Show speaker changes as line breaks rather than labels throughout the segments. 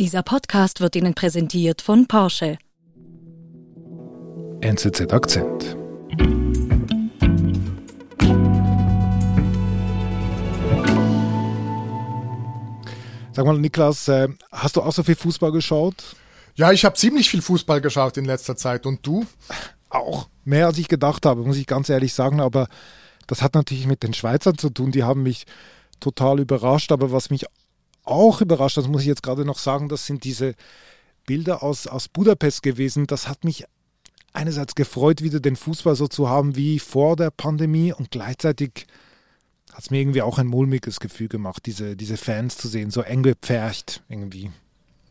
Dieser Podcast wird Ihnen präsentiert von Porsche.
NZZ Akzent. Sag mal, Niklas, äh, hast du auch so viel Fußball geschaut?
Ja, ich habe ziemlich viel Fußball geschaut in letzter Zeit. Und du?
Auch mehr als ich gedacht habe, muss ich ganz ehrlich sagen. Aber das hat natürlich mit den Schweizern zu tun. Die haben mich total überrascht. Aber was mich auch überrascht, das muss ich jetzt gerade noch sagen, das sind diese Bilder aus, aus Budapest gewesen. Das hat mich einerseits gefreut, wieder den Fußball so zu haben wie vor der Pandemie und gleichzeitig hat es mir irgendwie auch ein mulmiges Gefühl gemacht, diese, diese Fans zu sehen, so eng gepfercht irgendwie.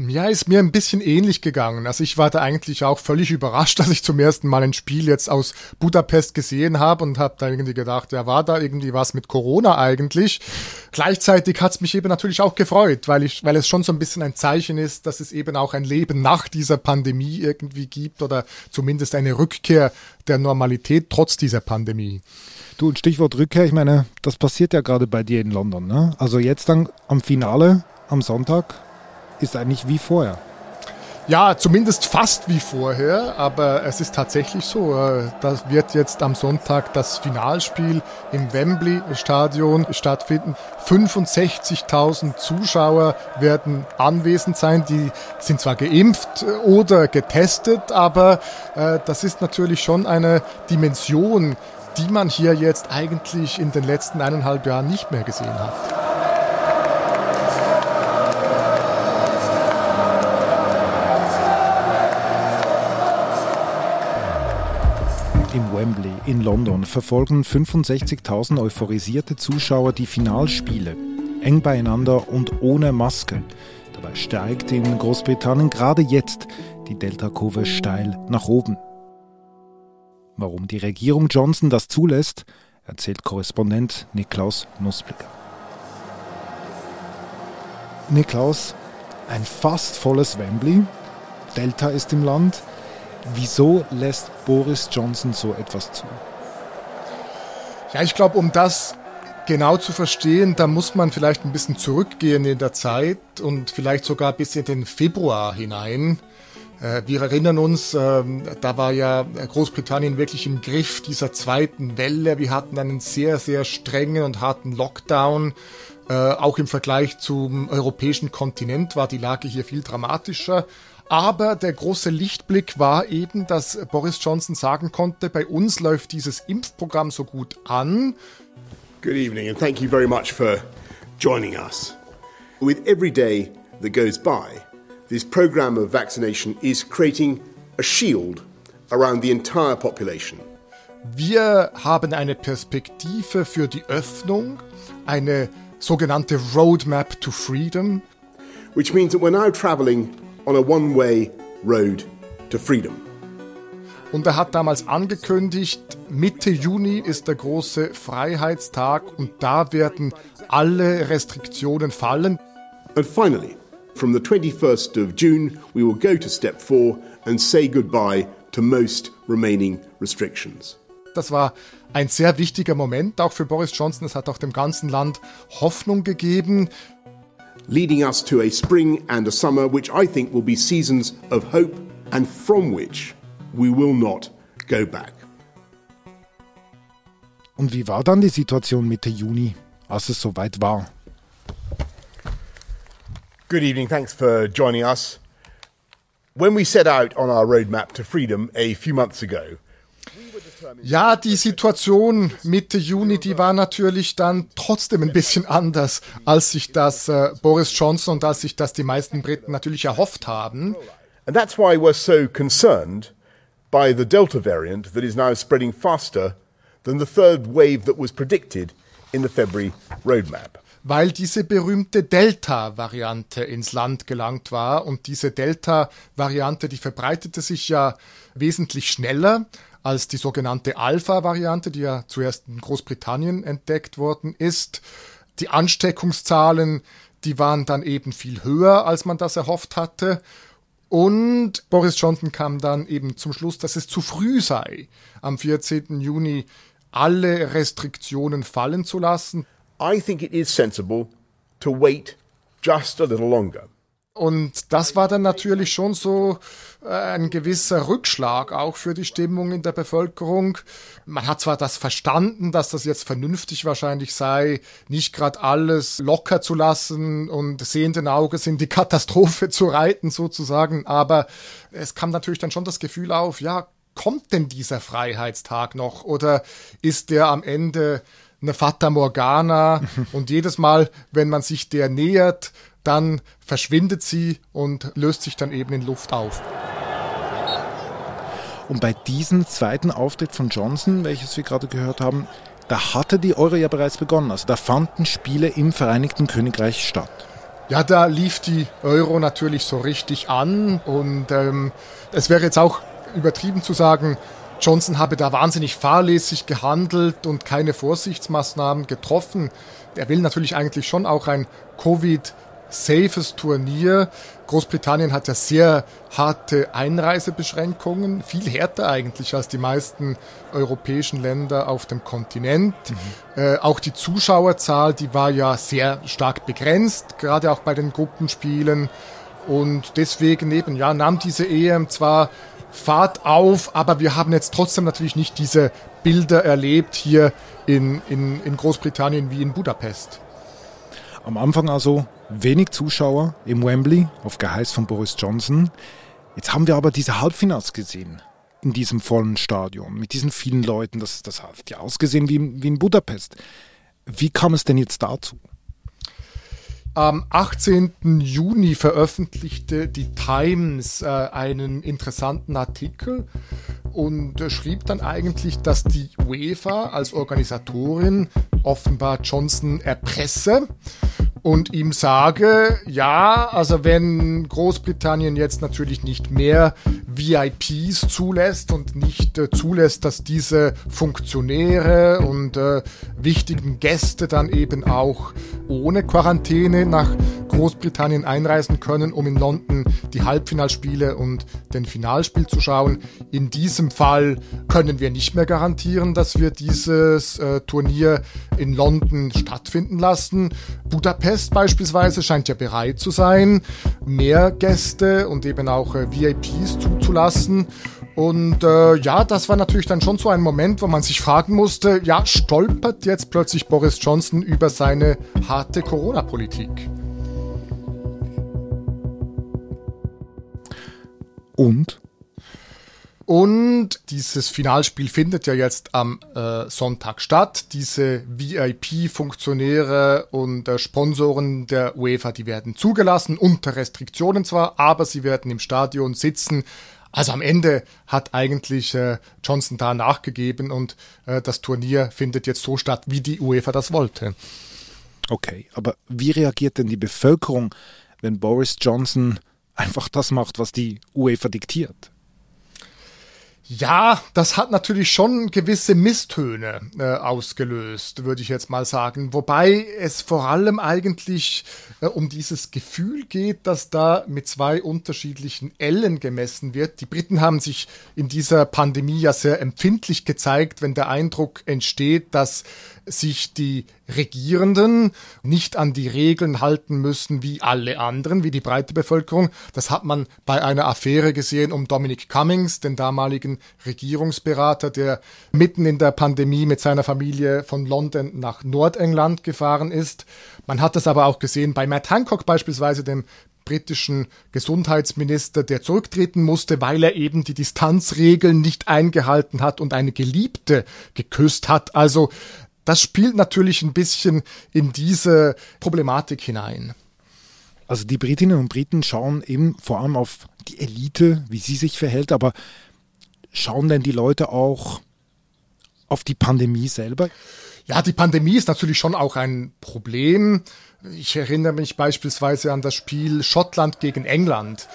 Ja, ist mir ein bisschen ähnlich gegangen. Also ich war da eigentlich auch völlig überrascht, dass ich zum ersten Mal ein Spiel jetzt aus Budapest gesehen habe und habe da irgendwie gedacht, ja, war da irgendwie was mit Corona eigentlich? Gleichzeitig hat's mich eben natürlich auch gefreut, weil ich, weil es schon so ein bisschen ein Zeichen ist, dass es eben auch ein Leben nach dieser Pandemie irgendwie gibt oder zumindest eine Rückkehr der Normalität trotz dieser Pandemie.
Du, und Stichwort Rückkehr, ich meine, das passiert ja gerade bei dir in London, ne? Also jetzt dann am Finale am Sonntag ist eigentlich wie vorher.
Ja, zumindest fast wie vorher, aber es ist tatsächlich so. Äh, das wird jetzt am Sonntag das Finalspiel im Wembley Stadion stattfinden. 65.000 Zuschauer werden anwesend sein. Die sind zwar geimpft oder getestet, aber äh, das ist natürlich schon eine Dimension, die man hier jetzt eigentlich in den letzten eineinhalb Jahren nicht mehr gesehen hat.
In London verfolgen 65.000 euphorisierte Zuschauer die Finalspiele, eng beieinander und ohne Maske. Dabei steigt in Großbritannien gerade jetzt die Delta-Kurve steil nach oben. Warum die Regierung Johnson das zulässt, erzählt Korrespondent Niklaus Nussblicker. Niklaus, ein fast volles Wembley, Delta ist im Land. Wieso lässt Boris Johnson so etwas zu?
Ja, ich glaube, um das genau zu verstehen, da muss man vielleicht ein bisschen zurückgehen in der Zeit und vielleicht sogar bis in den Februar hinein. Äh, wir erinnern uns, ähm, da war ja Großbritannien wirklich im Griff dieser zweiten Welle. Wir hatten einen sehr, sehr strengen und harten Lockdown. Äh, auch im Vergleich zum europäischen Kontinent war die Lage hier viel dramatischer. Aber der große Lichtblick war eben, dass Boris Johnson sagen konnte, bei uns läuft dieses Impfprogramm so gut an.
Good evening and thank you very much for joining us. With every day that goes by, this program of vaccination is creating a shield around the entire population.
Wir haben eine Perspektive für die Öffnung, eine sogenannte Roadmap to Freedom.
Which means that we're now traveling on a one-way road to freedom.
Und er hat damals angekündigt, Mitte Juni ist der große Freiheitstag und da werden alle Restriktionen fallen.
And finally, From the 21st of June, we will go to step four and say goodbye to most remaining restrictions.
Das war ein sehr wichtiger Moment, auch für Boris Johnson. Es hat auch dem ganzen Land Hoffnung gegeben.
Leading us to a spring and a summer, which I think will be seasons of hope and from which we will not go back.
Und wie war dann die Situation Mitte Juni, als es soweit war?
Good evening. Thanks for joining us. When we set out on our roadmap to freedom a few months ago,
ja, die Situation Mitte Juni, die war natürlich dann trotzdem ein bisschen anders, als sich das äh, Boris Johnson und als sich das die meisten Briten natürlich erhofft haben.
And that's why we're so concerned by the Delta variant that is now spreading faster than the third wave that was predicted in the February roadmap
weil diese berühmte Delta-Variante ins Land gelangt war. Und diese Delta-Variante, die verbreitete sich ja wesentlich schneller als die sogenannte Alpha-Variante, die ja zuerst in Großbritannien entdeckt worden ist. Die Ansteckungszahlen, die waren dann eben viel höher, als man das erhofft hatte. Und Boris Johnson kam dann eben zum Schluss, dass es zu früh sei, am 14. Juni alle Restriktionen fallen zu lassen.
I think it is sensible to wait just a little longer.
Und das war dann natürlich schon so äh, ein gewisser Rückschlag auch für die Stimmung in der Bevölkerung. Man hat zwar das verstanden, dass das jetzt vernünftig wahrscheinlich sei, nicht gerade alles locker zu lassen und sehenden Auges in die Katastrophe zu reiten sozusagen, aber es kam natürlich dann schon das Gefühl auf, ja, kommt denn dieser Freiheitstag noch oder ist der am Ende eine Fata Morgana und jedes Mal, wenn man sich der nähert, dann verschwindet sie und löst sich dann eben in Luft auf.
Und bei diesem zweiten Auftritt von Johnson, welches wir gerade gehört haben, da hatte die Euro ja bereits begonnen. Also da fanden Spiele im Vereinigten Königreich statt.
Ja, da lief die Euro natürlich so richtig an und ähm, es wäre jetzt auch übertrieben zu sagen, Johnson habe da wahnsinnig fahrlässig gehandelt und keine Vorsichtsmaßnahmen getroffen. Er will natürlich eigentlich schon auch ein Covid safes Turnier. Großbritannien hat ja sehr harte Einreisebeschränkungen, viel härter eigentlich als die meisten europäischen Länder auf dem Kontinent. Mhm. Äh, auch die Zuschauerzahl, die war ja sehr stark begrenzt, gerade auch bei den Gruppenspielen. Und deswegen eben, ja, nahm diese EM zwar Fahrt auf, aber wir haben jetzt trotzdem natürlich nicht diese Bilder erlebt hier in, in, in Großbritannien wie in Budapest.
Am Anfang also wenig Zuschauer im Wembley auf Geheiß von Boris Johnson. Jetzt haben wir aber diese Halbfinals gesehen in diesem vollen Stadion mit diesen vielen Leuten. Das, das hat ja ausgesehen wie, wie in Budapest. Wie kam es denn jetzt dazu?
Am 18. Juni veröffentlichte die Times äh, einen interessanten Artikel und äh, schrieb dann eigentlich, dass die UEFA als Organisatorin offenbar Johnson erpresse und ihm sage, ja, also wenn Großbritannien jetzt natürlich nicht mehr VIPs zulässt und nicht äh, zulässt, dass diese Funktionäre und äh, wichtigen Gäste dann eben auch ohne Quarantäne nach Großbritannien einreisen können, um in London die Halbfinalspiele und den Finalspiel zu schauen. In diesem Fall können wir nicht mehr garantieren, dass wir dieses äh, Turnier in London stattfinden lassen. Budapest beispielsweise scheint ja bereit zu sein, mehr Gäste und eben auch äh, VIPs zuzulassen. Und äh, ja, das war natürlich dann schon so ein Moment, wo man sich fragen musste, ja, stolpert jetzt plötzlich Boris Johnson über seine harte Corona-Politik?
Und?
Und dieses Finalspiel findet ja jetzt am äh, Sonntag statt. Diese VIP-Funktionäre und äh, Sponsoren der UEFA, die werden zugelassen, unter Restriktionen zwar, aber sie werden im Stadion sitzen also am Ende hat eigentlich äh, Johnson da nachgegeben und äh, das Turnier findet jetzt so statt, wie die UEFA das wollte.
Okay, aber wie reagiert denn die Bevölkerung, wenn Boris Johnson einfach das macht, was die UEFA diktiert?
Ja, das hat natürlich schon gewisse Misstöne äh, ausgelöst, würde ich jetzt mal sagen. Wobei es vor allem eigentlich äh, um dieses Gefühl geht, dass da mit zwei unterschiedlichen Ellen gemessen wird. Die Briten haben sich in dieser Pandemie ja sehr empfindlich gezeigt, wenn der Eindruck entsteht, dass sich die Regierenden nicht an die Regeln halten müssen wie alle anderen, wie die breite Bevölkerung. Das hat man bei einer Affäre gesehen um Dominic Cummings, den damaligen Regierungsberater, der mitten in der Pandemie mit seiner Familie von London nach Nordengland gefahren ist. Man hat das aber auch gesehen bei Matt Hancock beispielsweise, dem britischen Gesundheitsminister, der zurücktreten musste, weil er eben die Distanzregeln nicht eingehalten hat und eine Geliebte geküsst hat. Also das spielt natürlich ein bisschen in diese Problematik hinein.
Also die Britinnen und Briten schauen eben vor allem auf die Elite, wie sie sich verhält, aber schauen denn die Leute auch auf die Pandemie selber?
Ja, die Pandemie ist natürlich schon auch ein Problem. Ich erinnere mich beispielsweise an das Spiel Schottland gegen England.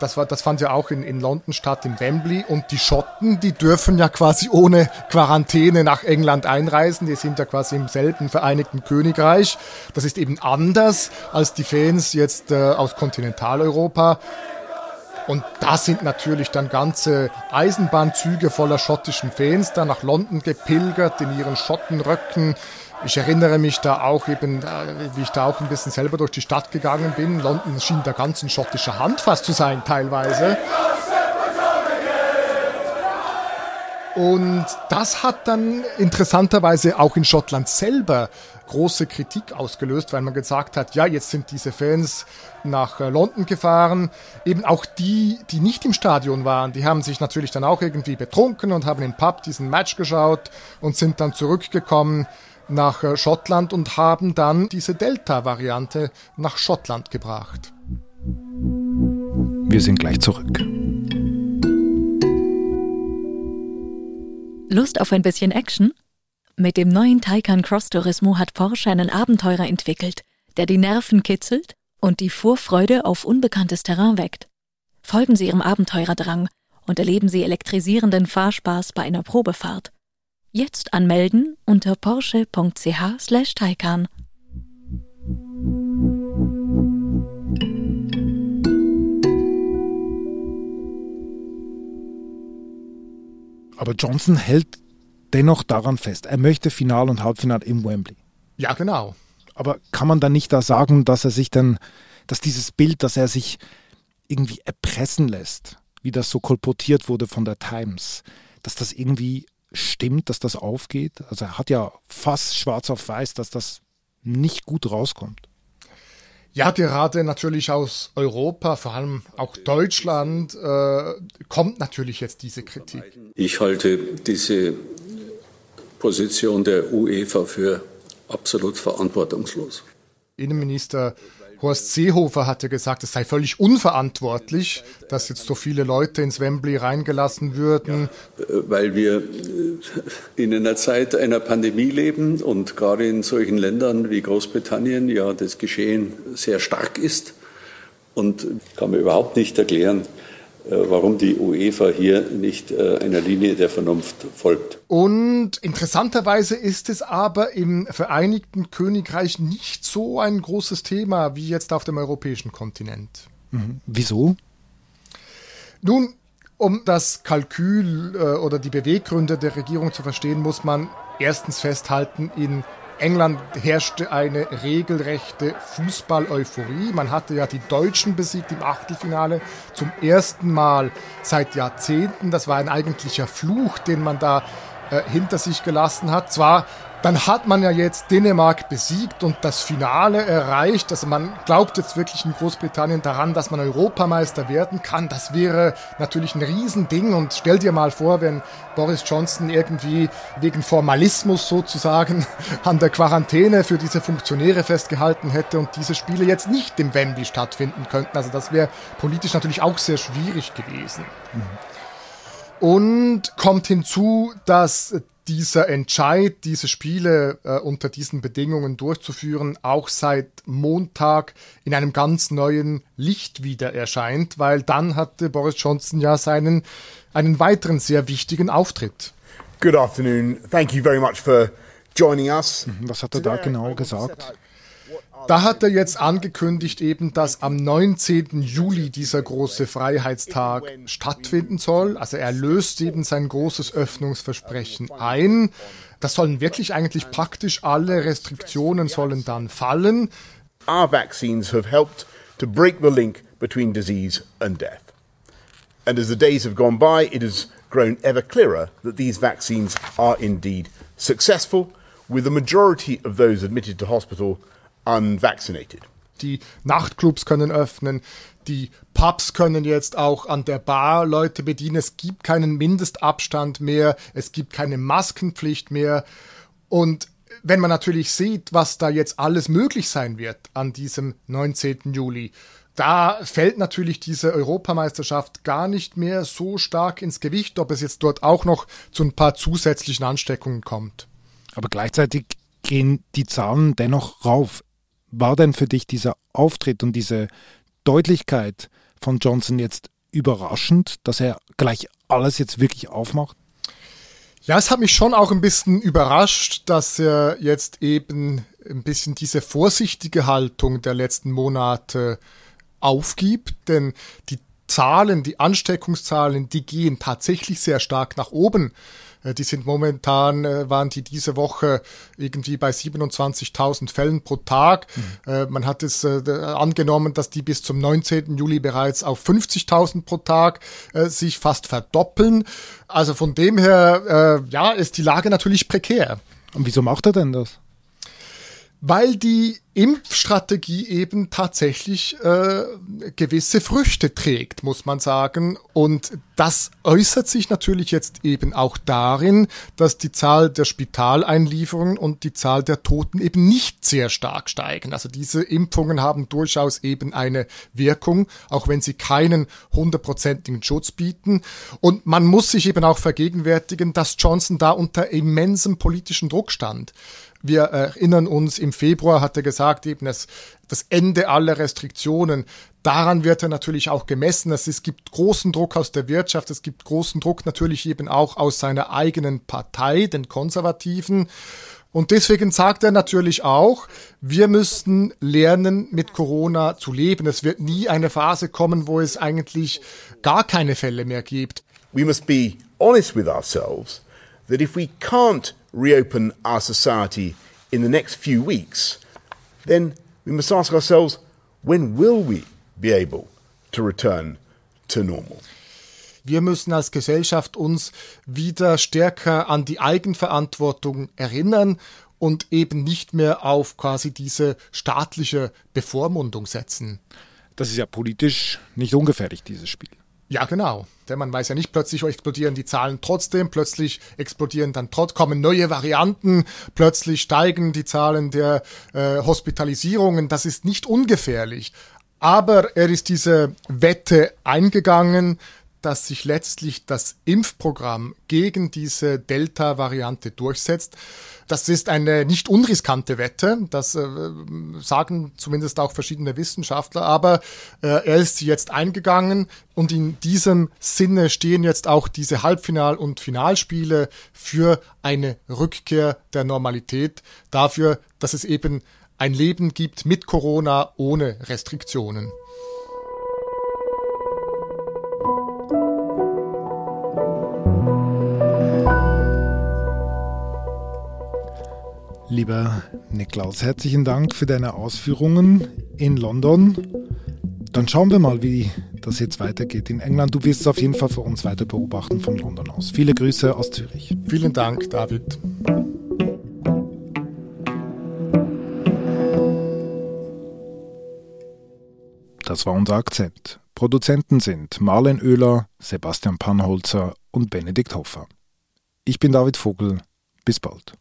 Das, war, das fand ja auch in, in London statt, im Wembley. Und die Schotten, die dürfen ja quasi ohne Quarantäne nach England einreisen. Die sind ja quasi im selben Vereinigten Königreich. Das ist eben anders als die Fans jetzt äh, aus Kontinentaleuropa. Und da sind natürlich dann ganze Eisenbahnzüge voller schottischen Fans da nach London gepilgert in ihren Schottenröcken Ich erinnere mich da auch eben, wie ich da auch ein bisschen selber durch die Stadt gegangen bin. London schien da ganz in schottischer Hand fast zu sein teilweise. Und das hat dann interessanterweise auch in Schottland selber große Kritik ausgelöst, weil man gesagt hat, ja, jetzt sind diese Fans nach äh, London gefahren. Eben auch die, die nicht im Stadion waren, die haben sich natürlich dann auch irgendwie betrunken und haben im Pub diesen Match geschaut und sind dann zurückgekommen nach äh, Schottland und haben dann diese Delta-Variante nach Schottland gebracht.
Wir sind gleich zurück.
Lust auf ein bisschen Action? Mit dem neuen Taycan Cross Turismo hat Porsche einen Abenteurer entwickelt, der die Nerven kitzelt und die Vorfreude auf unbekanntes Terrain weckt. Folgen Sie Ihrem Abenteurerdrang und erleben Sie elektrisierenden Fahrspaß bei einer Probefahrt. Jetzt anmelden unter porsche.ch/taycan.
Aber Johnson hält dennoch daran fest. Er möchte Final und Halbfinale im Wembley.
Ja, genau.
Aber kann man dann nicht da sagen, dass er sich dann, dass dieses Bild, dass er sich irgendwie erpressen lässt, wie das so kolportiert wurde von der Times, dass das irgendwie stimmt, dass das aufgeht? Also er hat ja fast schwarz auf weiß, dass das nicht gut rauskommt.
Ja, gerade natürlich aus Europa, vor allem auch Deutschland, äh, kommt natürlich jetzt diese Kritik.
Ich halte diese Position der UEFA für absolut verantwortungslos.
Innenminister Horst Seehofer hatte gesagt, es sei völlig unverantwortlich, dass jetzt so viele Leute ins Wembley reingelassen würden.
Weil wir in einer Zeit einer Pandemie leben und gerade in solchen Ländern wie Großbritannien ja das Geschehen sehr stark ist. Und kann mir überhaupt nicht erklären, warum die UEFA hier nicht äh, einer Linie der Vernunft folgt.
Und interessanterweise ist es aber im Vereinigten Königreich nicht so ein großes Thema wie jetzt auf dem europäischen Kontinent.
Mhm. Wieso?
Nun, um das Kalkül äh, oder die Beweggründe der Regierung zu verstehen, muss man erstens festhalten, in England herrschte eine regelrechte Fußball-Euphorie. Man hatte ja die Deutschen besiegt im Achtelfinale zum ersten Mal seit Jahrzehnten. Das war ein eigentlicher Fluch, den man da äh, hinter sich gelassen hat. Zwar dann hat man ja jetzt Dänemark besiegt und das Finale erreicht. Also man glaubt jetzt wirklich in Großbritannien daran, dass man Europameister werden kann. Das wäre natürlich ein Riesending. Und stell dir mal vor, wenn Boris Johnson irgendwie wegen Formalismus sozusagen an der Quarantäne für diese Funktionäre festgehalten hätte und diese Spiele jetzt nicht im Wembley stattfinden könnten. Also das wäre politisch natürlich auch sehr schwierig gewesen. Mhm. Und kommt hinzu, dass dieser Entscheid, diese Spiele äh, unter diesen Bedingungen durchzuführen, auch seit Montag in einem ganz neuen Licht wieder erscheint, weil dann hatte Boris Johnson ja seinen einen weiteren sehr wichtigen Auftritt.
Good afternoon. Thank you very much for joining us.
Mhm, was hat er da genau gesagt?
Da hat er jetzt angekündigt eben, dass am 19. Juli dieser große Freiheitstag stattfinden soll. Also er löst eben sein großes Öffnungsversprechen ein. Das sollen wirklich eigentlich praktisch alle Restriktionen sollen dann fallen.
Our vaccines have helped to break the link between disease and death. And as the days have gone by, it has grown ever clearer that these vaccines are indeed successful, with the majority of those admitted to hospital unvaccinated.
Die Nachtclubs können öffnen, die Pubs können jetzt auch an der Bar Leute bedienen. Es gibt keinen Mindestabstand mehr, es gibt keine Maskenpflicht mehr. Und wenn man natürlich sieht, was da jetzt alles möglich sein wird an diesem 19. Juli, da fällt natürlich diese Europameisterschaft gar nicht mehr so stark ins Gewicht, ob es jetzt dort auch noch zu ein paar zusätzlichen Ansteckungen kommt.
Aber gleichzeitig gehen die Zahlen dennoch rauf. War denn für dich dieser Auftritt und diese Deutlichkeit von Johnson jetzt überraschend, dass er gleich alles jetzt wirklich aufmacht?
Ja, es hat mich schon auch ein bisschen überrascht, dass er jetzt eben ein bisschen diese vorsichtige Haltung der letzten Monate aufgibt, denn die Zahlen, die Ansteckungszahlen, die gehen tatsächlich sehr stark nach oben. Äh, die sind momentan, äh, waren die diese Woche irgendwie bei 27.000 Fällen pro Tag. Mhm. Man hat es angenommen, dass die bis zum 19. Juli bereits auf 50.000 pro Tag sich fast verdoppeln. Also von dem her, ja, ist die Lage natürlich prekär.
Und wieso macht er denn das?
Weil die Impfstrategie eben tatsächlich äh, gewisse Früchte trägt, muss man sagen. Und das äußert sich natürlich jetzt eben auch darin, dass die Zahl der Spitaleinlieferungen und die Zahl der Toten eben nicht sehr stark steigen. Also diese Impfungen haben durchaus eben eine Wirkung, auch wenn sie keinen hundertprozentigen Schutz bieten. Und man muss sich eben auch vergegenwärtigen, dass Johnson da unter immensem politischen Druck stand. Wir erinnern uns, im Februar hat er gesagt, eben das, das Ende aller Restriktionen. Daran wird er natürlich auch gemessen. Es gibt großen Druck aus der Wirtschaft, es gibt großen Druck natürlich eben auch aus seiner eigenen Partei, den Konservativen. Und deswegen sagt er natürlich auch, wir müssten lernen, mit Corona zu leben. Es wird nie eine Phase kommen, wo es eigentlich gar keine Fälle mehr gibt.
We must be honest with ourselves that if we can't reopen our society in the next few weeks, then we must ask ourselves when will we be able to return to normal?
Wir müssen als Gesellschaft uns wieder stärker an die Eigenverantwortung erinnern und eben nicht mehr auf quasi diese staatliche Bevormundung setzen.
Das ist ja politisch nicht ungefährlich, dieses Spiel.
Ja, genau. Denn man weiß ja nicht, plötzlich explodieren die Zahlen trotzdem, plötzlich explodieren dann trotz, kommen neue Varianten, plötzlich steigen die Zahlen der äh, Hospitalisierungen. Das ist nicht ungefährlich. Aber er ist diese Wette eingegangen, dass sich letztlich das Impfprogramm gegen diese Delta-Variante durchsetzt. Das ist eine nicht unriskante Wette, das äh, sagen zumindest auch verschiedene Wissenschaftler, aber äh, er ist jetzt eingegangen und in diesem Sinne stehen jetzt auch diese Halbfinal- und Finalspiele für eine Rückkehr der Normalität, dafür, dass es eben ein Leben gibt mit Corona ohne Restriktionen.
Lieber Niklaus, herzlichen Dank für deine Ausführungen in London. Dann schauen wir mal, wie das jetzt weitergeht in England. Du wirst es auf jeden Fall für uns weiter beobachten von London aus. Viele Grüße aus Zürich.
Vielen Dank, David.
Das war unser Akzent. Produzenten sind Marlen Oehler, Sebastian Pannholzer und Benedikt Hoffer. Ich bin David Vogel. Bis bald.